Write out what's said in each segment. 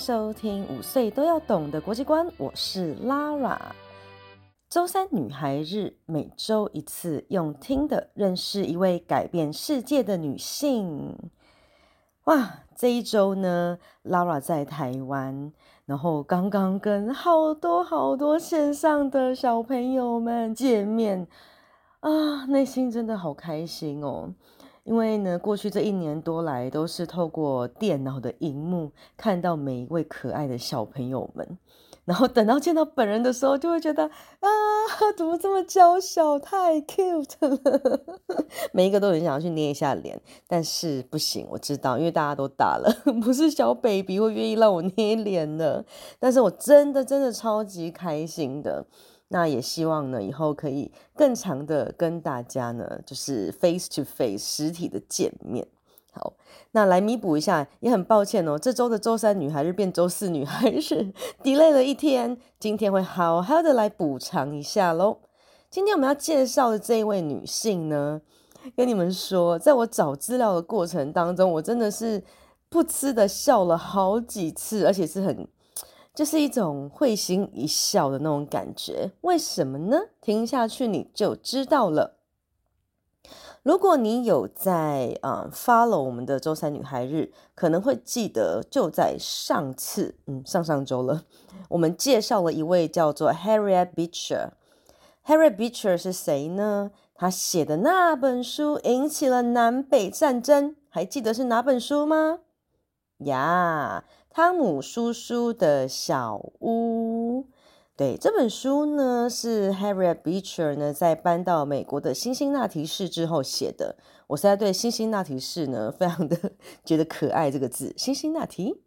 收听五岁都要懂的国际观，我是 Lara。周三女孩日，每周一次，用听的认识一位改变世界的女性。哇，这一周呢，Lara 在台湾，然后刚刚跟好多好多线上的小朋友们见面啊，内心真的好开心哦。因为呢，过去这一年多来都是透过电脑的荧幕看到每一位可爱的小朋友们，然后等到见到本人的时候，就会觉得啊，怎么这么娇小，太 cute 了，每一个都很想要去捏一下脸，但是不行，我知道，因为大家都大了，不是小 baby 会愿意让我捏脸的，但是我真的真的超级开心的。那也希望呢，以后可以更常的跟大家呢，就是 face to face 实体的见面。好，那来弥补一下，也很抱歉哦，这周的周三女孩日变周四女孩日，delay 了一天，今天会好好的来补偿一下喽。今天我们要介绍的这一位女性呢，跟你们说，在我找资料的过程当中，我真的是不吃的笑了好几次，而且是很。就是一种会心一笑的那种感觉，为什么呢？听下去你就知道了。如果你有在、嗯、follow 我们的周三女孩日，可能会记得就在上次，嗯，上上周了，我们介绍了一位叫做 Harriet Beecher。Harriet Beecher 是谁呢？他写的那本书引起了南北战争，还记得是哪本书吗？呀、汤姆叔叔的小屋，对，这本书呢，是 Harriet Beecher 呢在搬到美国的辛辛那提市之后写的。我现在对辛辛那提市呢非常的觉得可爱这个字，辛辛那提。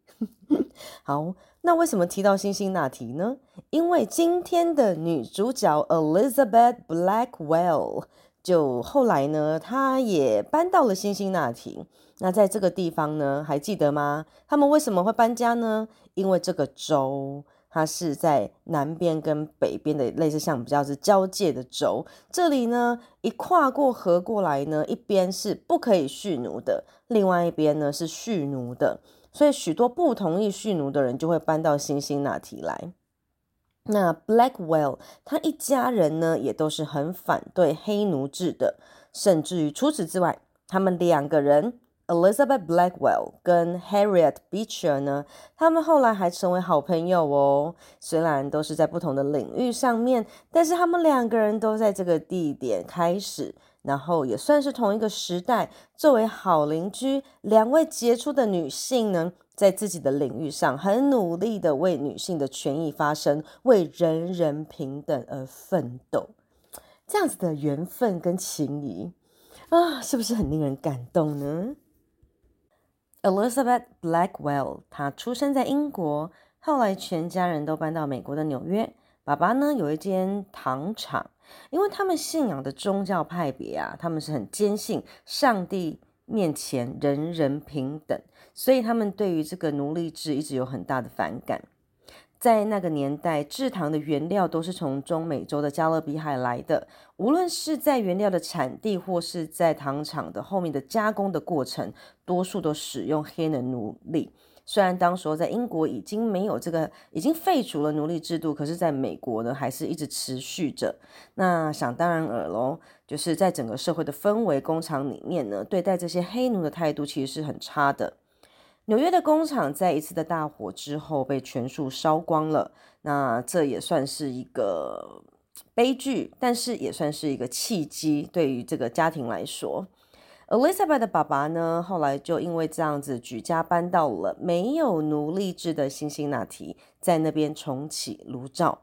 好，那为什么提到辛辛那提呢？因为今天的女主角 Elizabeth Blackwell。就后来呢，他也搬到了辛辛那提。那在这个地方呢，还记得吗？他们为什么会搬家呢？因为这个州它是在南边跟北边的，类似像比较是交界的州。这里呢，一跨过河过来呢，一边是不可以蓄奴的，另外一边呢是蓄奴的。所以许多不同意蓄奴的人就会搬到辛辛那提来。那 Blackwell 他一家人呢，也都是很反对黑奴制的，甚至于除此之外，他们两个人 Elizabeth Blackwell 跟 Harriet Beecher 呢，他们后来还成为好朋友哦。虽然都是在不同的领域上面，但是他们两个人都在这个地点开始，然后也算是同一个时代，作为好邻居，两位杰出的女性呢。在自己的领域上很努力的为女性的权益发声，为人人平等而奋斗，这样子的缘分跟情谊啊，是不是很令人感动呢？Elizabeth Blackwell，她出生在英国，后来全家人都搬到美国的纽约。爸爸呢，有一间糖厂，因为他们信仰的宗教派别啊，他们是很坚信上帝面前人人平等。所以他们对于这个奴隶制一直有很大的反感。在那个年代，制糖的原料都是从中美洲的加勒比海来的。无论是在原料的产地，或是在糖厂的后面的加工的过程，多数都使用黑人奴隶。虽然当时在英国已经没有这个，已经废除了奴隶制度，可是在美国呢，还是一直持续着。那想当然尔喽，就是在整个社会的氛围，工厂里面呢，对待这些黑奴的态度其实是很差的。纽约的工厂在一次的大火之后被全数烧光了，那这也算是一个 悲剧，但是也算是一个契机。对于这个家庭来说，Elizabeth 的爸爸呢，后来就因为这样子举家搬到了没有奴隶制的辛辛那提，在那边重启炉灶。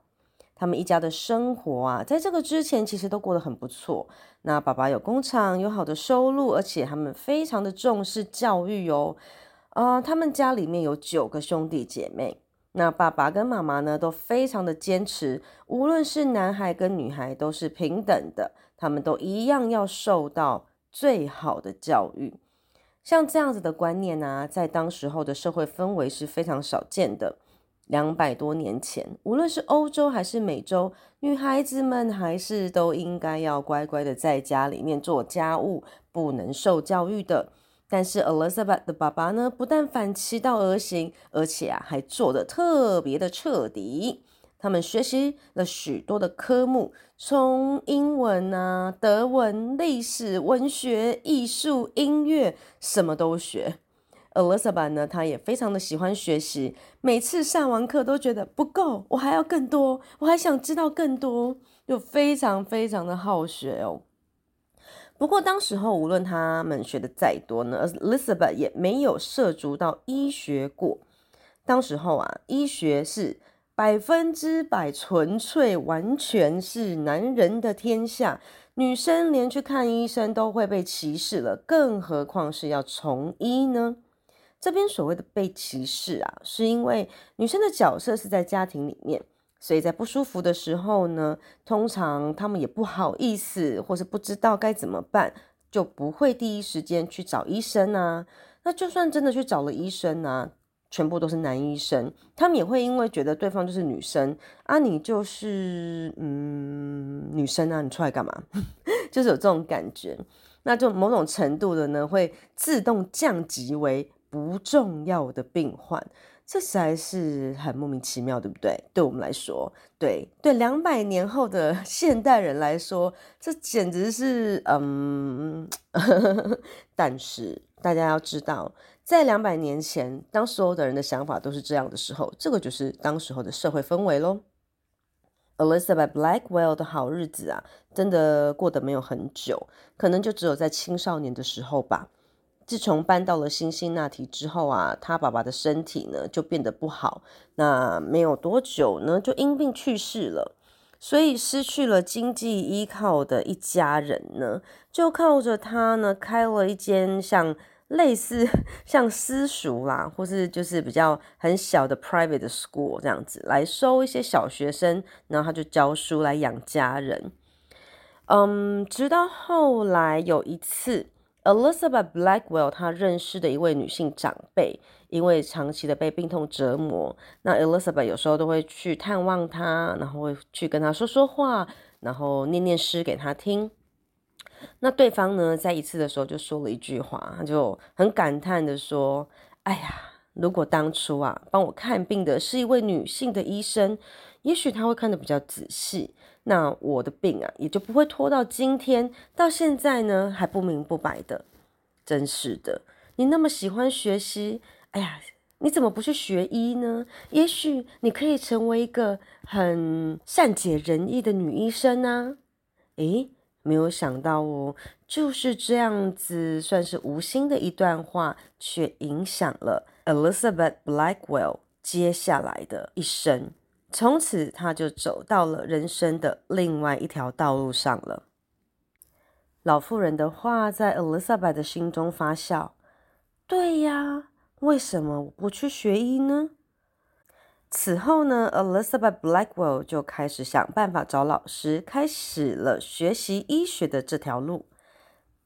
他们一家的生活啊，在这个之前其实都过得很不错。那爸爸有工厂，有好的收入，而且他们非常的重视教育哦。呃，他们家里面有九个兄弟姐妹，那爸爸跟妈妈呢都非常的坚持，无论是男孩跟女孩都是平等的，他们都一样要受到最好的教育。像这样子的观念呢、在当时候的社会氛围是非常少见的。两百多年前，无论是欧洲还是美洲，女孩子们还是都应该要乖乖的在家里面做家务，不能受教育的。但是 Elizabeth 的爸爸呢，不但反其道而行，而且啊，还做得特别的彻底。他们学习了许多的科目，从英文啊、德文、历史、文学、艺术、音乐，什么都学。Elizabeth 呢，她也非常的喜欢学习，每次上完课都觉得不够，我还要更多，我还想知道更多，就非常非常的好学哦。不过，当时候无论他们学的再多呢，Elizabeth 也没有涉足到医学过。当时候啊，医学是百分之百纯粹，完全是男人的天下，女生连去看医生都会被歧视了，更何况是要从医呢？这边所谓的被歧视啊，是因为女生的角色是在家庭里面。所以在不舒服的时候呢，通常他们也不好意思，或是不知道该怎么办，就不会第一时间去找医生啊。那就算真的去找了医生啊，全部都是男医生，他们也会因为觉得对方就是女生啊，你就是嗯女生啊，你出来干嘛？就是有这种感觉，那就某种程度的呢，会自动降级为不重要的病患。这实在是很莫名其妙，对不对？对我们来说，对对，两百年后的 现代人来说，这简直是嗯。但是大家要知道，在两百年前，当所有的人的想法都是这样的时候，这个就是当时候的社会氛围喽。Elizabeth Blackwell 的好日子啊，真的过得没有很久，可能就只有在青少年的时候吧。自从搬到了辛辛那提之后啊，他爸爸的身体呢就变得不好。那没有多久呢，就因病去世了。所以失去了经济依靠的一家人呢，就靠着他呢开了一间像类似 像私塾啦，或是就是比较很小的 private school 这样子来收一些小学生，然后他就教书来养家人。嗯，直到后来有一次。Elizabeth Blackwell，她认识的一位女性长辈，因为长期的被病痛折磨，那 Elizabeth 有时候都会去探望她，然后会去跟她说说话，然后念念诗给她听。那对方呢，在一次的时候就说了一句话，就很感叹的说：“哎呀，如果当初啊，帮我看病的是一位女性的医生，也许她会看得比较仔细。”那我的病啊，也就不会拖到今天，到现在呢还不明不白的，真是的。你那么喜欢学习，哎呀，你怎么不去学医呢？也许你可以成为一个很善解人意的女医生啊。诶，没有想到哦，就是这样子，算是无心的一段话，却影响了 Elizabeth Blackwell 接下来的一生。从此，他就走到了人生的另外一条道路上了。老妇人的话在 Elizabeth 的心中发酵。对呀，为什么我不去学医呢？此后呢，Elizabeth Blackwell 就开始想办法找老师，开始了学习医学的这条路。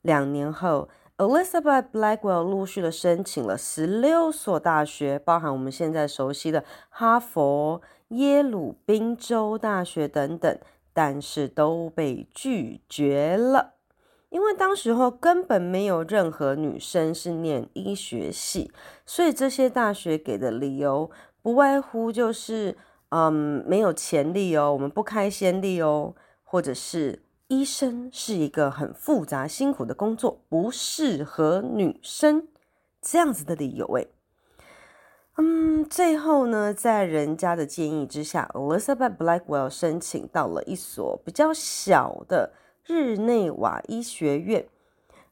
两年后，Elizabeth Blackwell 陆续的申请了十六所大学，包含我们现在熟悉的哈佛。耶鲁、宾州大学等等，但是都被拒绝了，因为当时候根本没有任何女生是念医学系，所以这些大学给的理由不外乎就是，嗯，没有潜力哦，我们不开先例哦，或者是医生是一个很复杂辛苦的工作，不适合女生，这样子的理由诶。嗯，最后呢，在人家的建议之下，Elizabeth Blackwell 申请到了一所比较小的日内瓦医学院。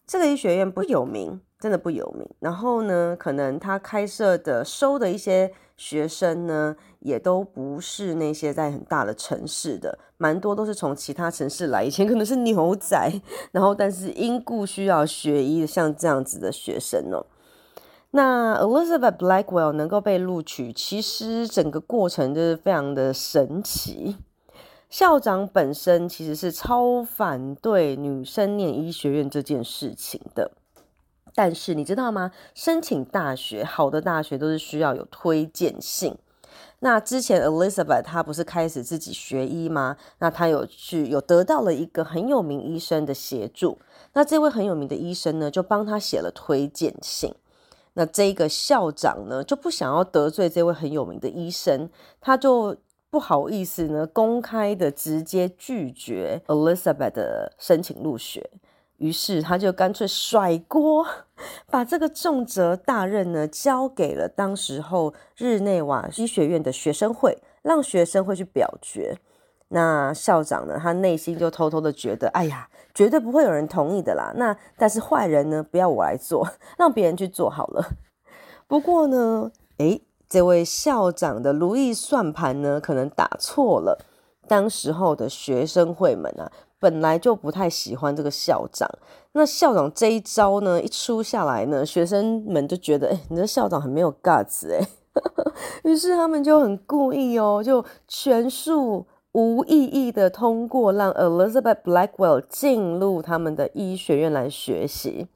这个医学院不有名，真的不有名。然后呢，可能他开设的收的一些学生呢，也都不是那些在很大的城市的，蛮多都是从其他城市来。以前可能是牛仔，然后但是因故需要学医的，像这样子的学生哦。那 Elizabeth Blackwell 能够被录取，其实整个过程就是非常的神奇。校长本身其实是超反对女生念医学院这件事情的，但是你知道吗？申请大学，好的大学都是需要有推荐信。那之前 Elizabeth 她不是开始自己学医吗？那她有去有得到了一个很有名医生的协助。那这位很有名的医生呢，就帮他写了推荐信。那这个校长呢，就不想要得罪这位很有名的医生，他就不好意思呢，公开的直接拒绝 Elizabeth 的申请入学。于是他就干脆甩锅，把这个重责大任呢交给了当时候日内瓦医学院的学生会，让学生会去表决。那校长呢，他内心就偷偷的觉得，哎呀，绝对不会有人同意的啦。那但是坏人呢，不要我来做，让别人去做好了。不过呢，诶，这位校长的如意算盘呢，可能打错了。当时候的学生会们啊。本来就不太喜欢这个校长，那校长这一招呢，一出下来呢，学生们就觉得，哎，你的校长很没有 guts 哎，于是他们就很故意哦，就全数无意义的通过，让 Elizabeth Blackwell 进入他们的医学院来学习。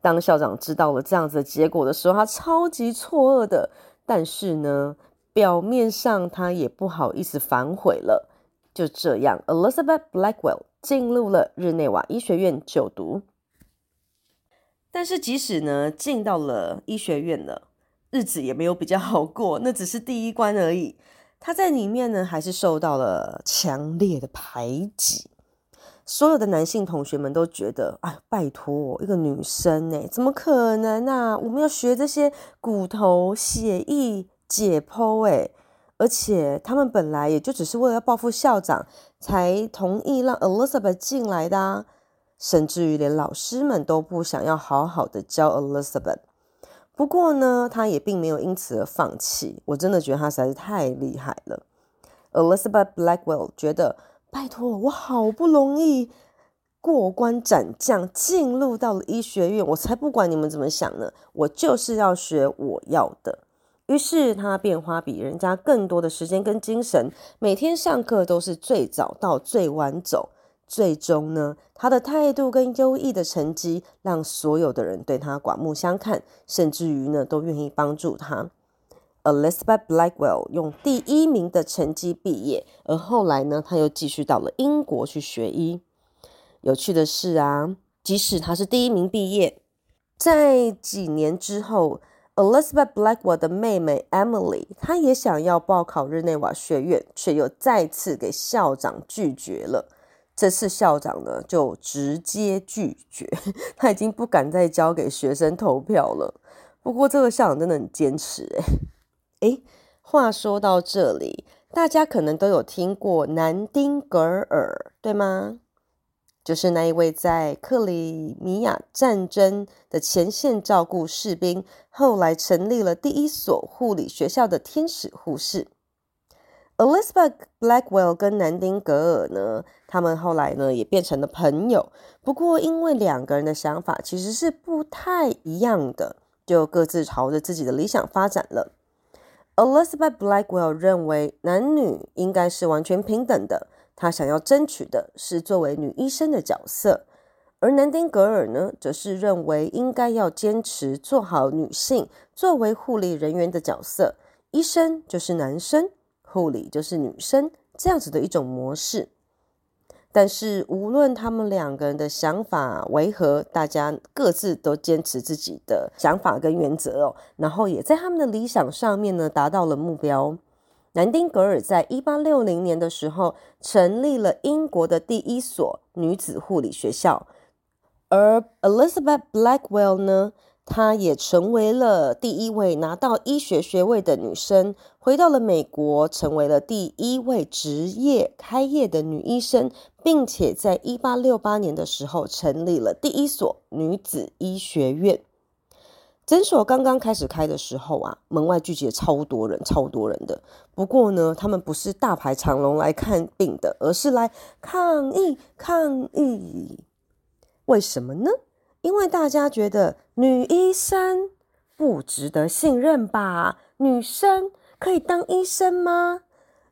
当校长知道了这样子的结果的时候，他超级错愕的，但是呢，表面上他也不好意思反悔了。就这样，Elizabeth Blackwell 进入了日内瓦医学院就读。但是，即使呢进到了医学院了，日子也没有比较好过，那只是第一关而已。他在里面呢，还是受到了强烈的排挤。所有的男性同学们都觉得，哎，拜托，一个女生呢，怎么可能啊？我们要学这些骨头血液解剖，哎。而且他们本来也就只是为了要报复校长，才同意让 Elizabeth 进来的啊，甚至于连老师们都不想要好好的教 Elizabeth。不过呢，他也并没有因此而放弃。我真的觉得他实在是太厉害了。Elizabeth Blackwell 觉得，拜托，我好不容易过关斩将，进入到了医学院，我才不管你们怎么想呢，我就是要学我要的。于是他便花比人家更多的时间跟精神，每天上课都是最早到最晚走。最终呢，他的态度跟优异的成绩，让所有的人对他刮目相看，甚至于呢都愿意帮助他。Elizabeth Blackwell 用第一名的成绩毕业，而后来呢，他又继续到了英国去学医。有趣的是啊，即使他是第一名毕业，在几年之后。Elizabeth Blackwell 的妹妹 Emily，她也想要报考日内瓦学院，却又再次给校长拒绝了。这次校长呢，就直接拒绝，他已经不敢再交给学生投票了。不过这个校长真的很坚持，诶诶，话说到这里，大家可能都有听过南丁格尔，对吗？就是那一位在克里米亚战争的前线照顾士兵，后来成立了第一所护理学校的天使护士 Elizabeth Blackwell 跟南丁格尔呢，他们后来呢也变成了朋友。不过因为两个人的想法其实是不太一样的，就各自朝着自己的理想发展了。Elizabeth Blackwell 认为男女应该是完全平等的。他想要争取的是作为女医生的角色，而南丁格尔呢，则是认为应该要坚持做好女性作为护理人员的角色，医生就是男生，护理就是女生，这样子的一种模式。但是无论他们两个人的想法为何，大家各自都坚持自己的想法跟原则哦，然后也在他们的理想上面呢，达到了目标。南丁格尔在一八六零年的时候成立了英国的第一所女子护理学校，而 Elizabeth Blackwell 呢，她也成为了第一位拿到医学学位的女生，回到了美国，成为了第一位职业开业的女医生，并且在一八六八年的时候成立了第一所女子医学院。诊所刚刚开始开的时候啊，门外聚集超多人，超多人的。不过呢，他们不是大排长龙来看病的，而是来抗议抗议。为什么呢？因为大家觉得女医生不值得信任吧？女生可以当医生吗？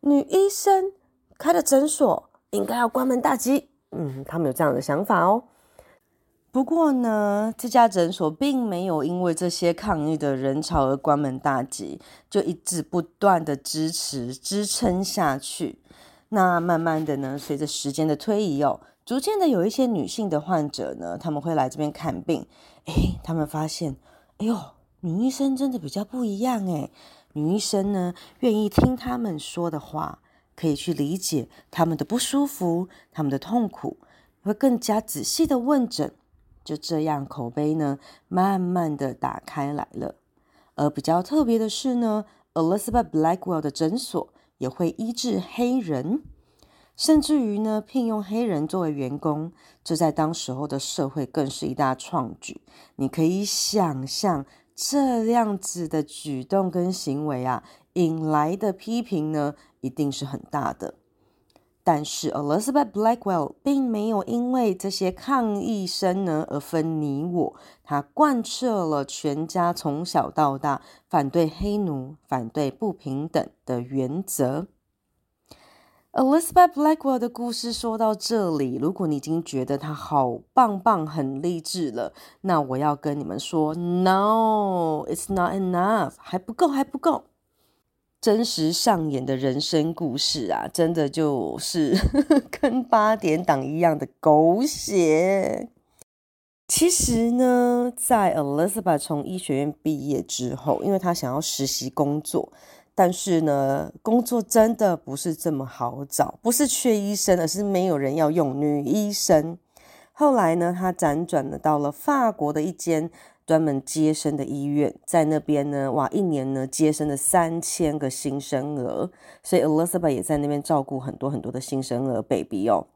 女医生开的诊所应该要关门大吉。嗯，他们有这样的想法哦。不过呢，这家诊所并没有因为这些抗议的人潮而关门大吉，就一直不断的支持支撑下去。那慢慢的呢，随着时间的推移哦，逐渐的有一些女性的患者呢，他们会来这边看病。诶，他们发现，哎呦，女医生真的比较不一样诶，女医生呢，愿意听他们说的话，可以去理解他们的不舒服、他们的痛苦，会更加仔细的问诊。就这样，口碑呢，慢慢的打开来了。而比较特别的是呢，Elizabeth Blackwell 的诊所也会医治黑人，甚至于呢，聘用黑人作为员工，这在当时候的社会更是一大创举。你可以想象这样子的举动跟行为啊，引来的批评呢，一定是很大的。但是 Elizabeth Blackwell 并没有因为这些抗议声呢而分你我，她贯彻了全家从小到大反对黑奴、反对不平等的原则。Elizabeth Blackwell 的故事说到这里，如果你已经觉得她好棒棒、很励志了，那我要跟你们说，No，it's not enough，还不够，还不够。真实上演的人生故事啊，真的就是 跟八点档一样的狗血。其实呢，在 Elizabeth 从医学院毕业之后，因为她想要实习工作，但是呢，工作真的不是这么好找，不是缺医生，而是没有人要用女医生。后来呢，她辗转的到了法国的一间。专门接生的医院，在那边呢，哇，一年呢接生了三千个新生儿，所以 Elizabeth 也在那边照顾很多很多的新生儿 baby 哦。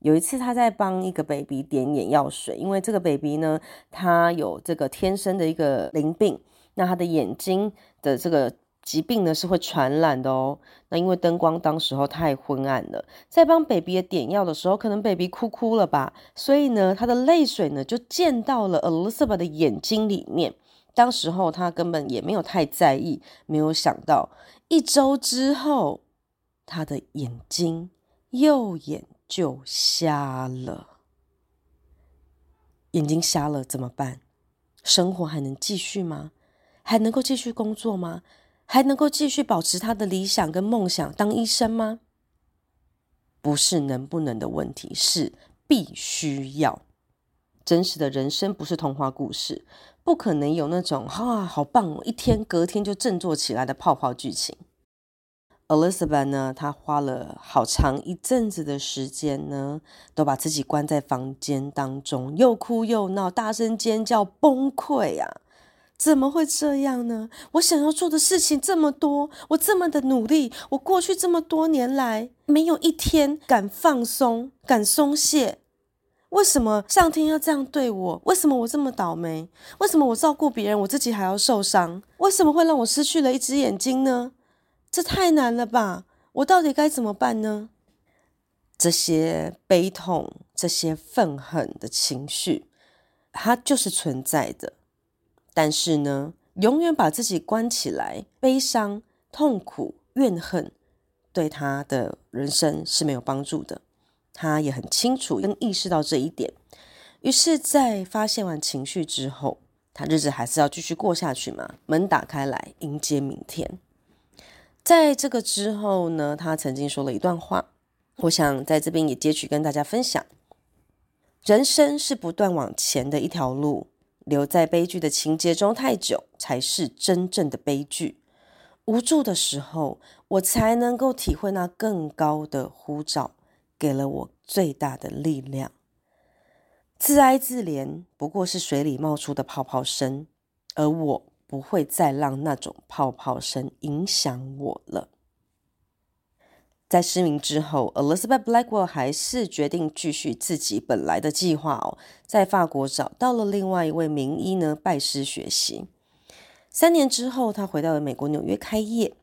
有一次，他在帮一个 baby 点眼药水，因为这个 baby 呢，他有这个天生的一个淋病，那他的眼睛的这个。疾病呢是会传染的哦。那因为灯光当时候太昏暗了，在帮 baby 点药的时候，可能 baby 哭哭了吧，所以呢，他的泪水呢就溅到了 Elizabeth 的眼睛里面。当时候他根本也没有太在意，没有想到一周之后，他的眼睛右眼就瞎了。眼睛瞎了怎么办？生活还能继续吗？还能够继续工作吗？还能够继续保持他的理想跟梦想，当医生吗？不是能不能的问题，是必须要。真实的人生不是童话故事，不可能有那种啊，好棒哦，一天隔天就振作起来的泡泡剧情。Elizabeth 呢，她花了好长一阵子的时间呢，都把自己关在房间当中，又哭又闹，大声尖叫，崩溃啊！怎么会这样呢？我想要做的事情这么多，我这么的努力，我过去这么多年来没有一天敢放松、敢松懈。为什么上天要这样对我？为什么我这么倒霉？为什么我照顾别人，我自己还要受伤？为什么会让我失去了一只眼睛呢？这太难了吧！我到底该怎么办呢？这些悲痛、这些愤恨的情绪，它就是存在的。但是呢，永远把自己关起来，悲伤、痛苦、怨恨，对他的人生是没有帮助的。他也很清楚跟意识到这一点。于是，在发泄完情绪之后，他日子还是要继续过下去嘛。门打开来，迎接明天。在这个之后呢，他曾经说了一段话，我想在这边也截取跟大家分享：人生是不断往前的一条路。留在悲剧的情节中太久，才是真正的悲剧。无助的时候，我才能够体会那更高的呼召，给了我最大的力量。自哀自怜不过是水里冒出的泡泡声，而我不会再让那种泡泡声影响我了。在失明之后，Elizabeth Blackwell 还是决定继续自己本来的计划哦，在法国找到了另外一位名医呢，拜师学习。三年之后，他回到了美国纽约开业。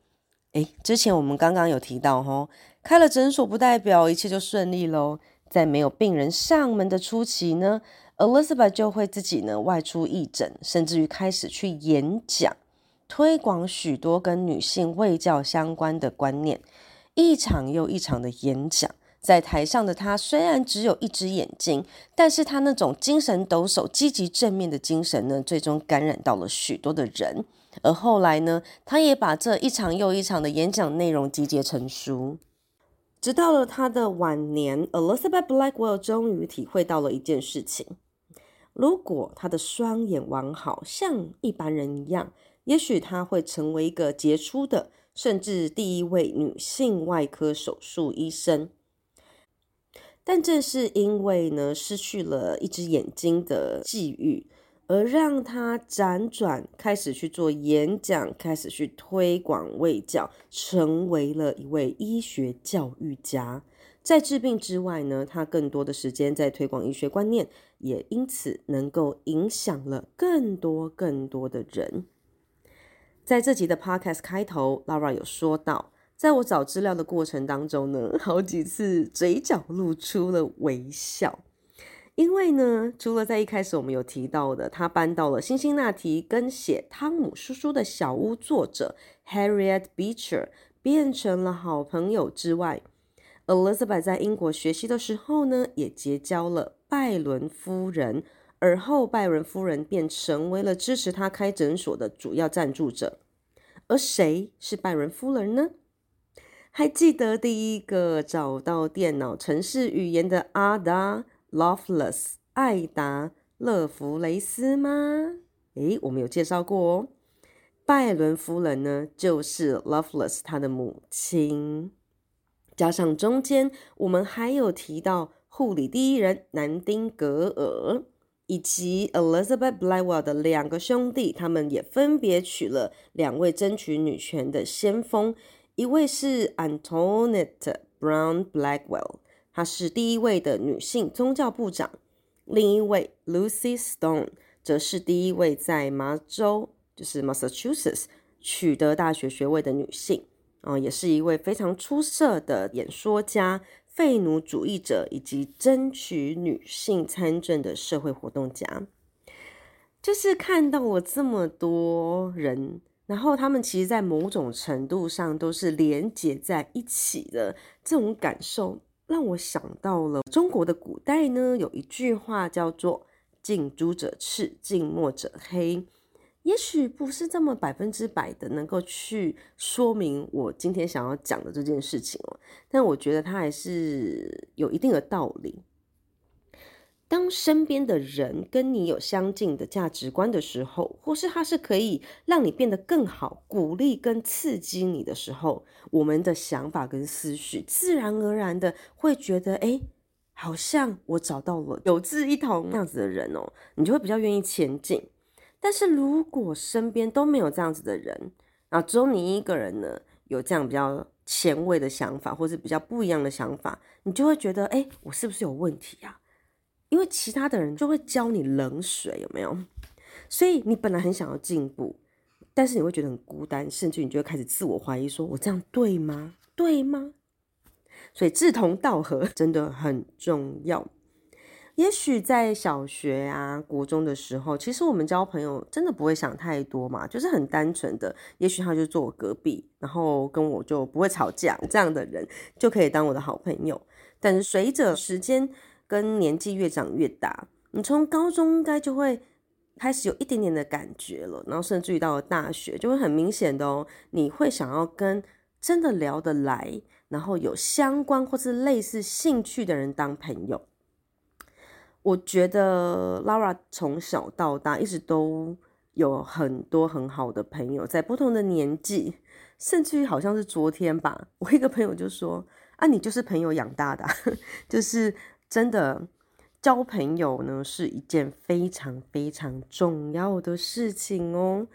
诶，之前我们刚刚有提到哦，开了诊所不代表一切就顺利喽。在没有病人上门的初期呢，Elizabeth 就会自己呢外出义诊，甚至于开始去演讲，推广许多跟女性卫教相关的观念。一场又一场的演讲，在台上的他虽然只有一只眼睛，但是他那种精神抖擞、积极正面的精神呢，最终感染到了许多的人。而后来呢，他也把这一场又一场的演讲内容集结成书。直到了他的晚年，Elizabeth Blackwell 终于体会到了一件事情：如果他的双眼完好，像一般人一样，也许他会成为一个杰出的，甚至第一位女性外科手术医生。但正是因为呢，失去了一只眼睛的际遇。而让他辗转开始去做演讲，开始去推广卫教，成为了一位医学教育家。在治病之外呢，他更多的时间在推广医学观念，也因此能够影响了更多更多的人。在这集的 Podcast 开头，Laura 有说到，在我找资料的过程当中呢，好几次嘴角露出了微笑。因为呢，除了在一开始我们有提到的，他搬到了辛辛那提，跟写《汤姆叔叔的小屋》作者 Harriet Beecher 变成了好朋友之外，Elizabeth 在英国学习的时候呢，也结交了拜伦夫人，而后拜伦夫人便成为了支持他开诊所的主要赞助者。而谁是拜伦夫人呢？还记得第一个找到电脑程式语言的阿达？Lovelace 艾达勒弗雷斯吗？诶，我们有介绍过哦。拜伦夫人呢，就是 Lovelace 他的母亲。加上中间，我们还有提到护理第一人南丁格尔，以及 Elizabeth Blackwell 的两个兄弟，他们也分别娶了两位争取女权的先锋，一位是 Antoinette Brown Blackwell。她是第一位的女性宗教部长，另一位 Lucy Stone 则是第一位在麻州，就是 Massachusetts 取得大学学位的女性，啊、也是一位非常出色的演说家、废奴主义者以及争取女性参政的社会活动家。就是看到了这么多人，然后他们其实，在某种程度上都是连结在一起的这种感受。让我想到了中国的古代呢，有一句话叫做“近朱者赤，近墨者黑”。也许不是这么百分之百的能够去说明我今天想要讲的这件事情哦，但我觉得它还是有一定的道理。当身边的人跟你有相近的价值观的时候，或是他是可以让你变得更好、鼓励跟刺激你的时候，我们的想法跟思绪自然而然的会觉得，哎，好像我找到了有志一同这样子的人哦，你就会比较愿意前进。但是如果身边都没有这样子的人，然后只有你一个人呢，有这样比较前卫的想法，或是比较不一样的想法，你就会觉得，哎，我是不是有问题呀？因为其他的人就会浇你冷水，有没有？所以你本来很想要进步，但是你会觉得很孤单，甚至你就会开始自我怀疑：说我这样对吗？对吗？所以志同道合 真的很重要。也许在小学啊、国中的时候，其实我们交朋友真的不会想太多嘛，就是很单纯的。也许他就坐我隔壁，然后跟我就不会吵架，这样的人就可以当我的好朋友。但是随着时间，跟年纪越长越大，你从高中应该就会开始有一点点的感觉了，然后甚至于到了大学，就会很明显的哦，你会想要跟真的聊得来，然后有相关或是类似兴趣的人当朋友。我觉得 Laura 从小到大一直都有很多很好的朋友，在不同的年纪，甚至于好像是昨天吧，我一个朋友就说：“啊，你就是朋友养大的，就是。”真的，交朋友呢是一件非常非常重要的事情哦。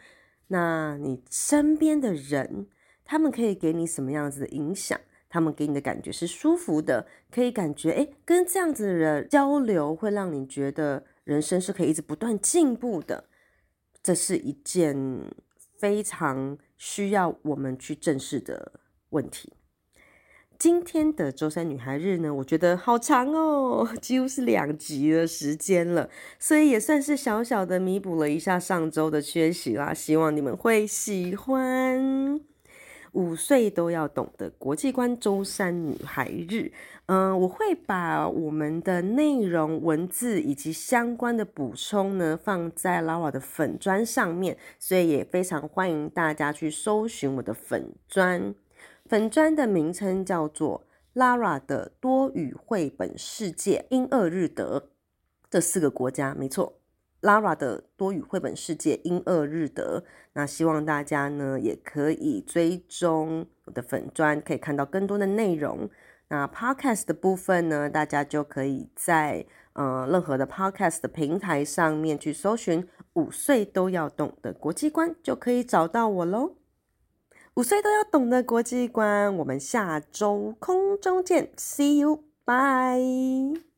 那你身边的人，他们可以给你什么样子的影响？他们给你的感觉是舒服的，可以感觉诶，跟这样子的人交流会让你觉得人生是可以一直不断进步的。这是一件非常需要我们去正视的问题。今天的周三女孩日呢，我觉得好长哦，几乎是两集的时间了，所以也算是小小的弥补了一下上周的缺席啦。希望你们会喜欢。五岁都要懂的国际观周三女孩日。嗯，我会把我们的内容、文字以及相关的补充呢，放在 Lara 的粉砖上面，所以也非常欢迎大家去搜寻我的粉砖。粉砖的名称叫做 Lara 的多语绘本世界，英、俄、日、德这四个国家，没错。Lara 的多语绘本世界，英、俄、日、德。那希望大家呢也可以追踪我的粉专，可以看到更多的内容。那 Podcast 的部分呢，大家就可以在呃任何的 Podcast 的平台上面去搜寻“五岁都要懂的国际观”，就可以找到我喽。五岁都要懂的国际观，我们下周空中见，See you，bye。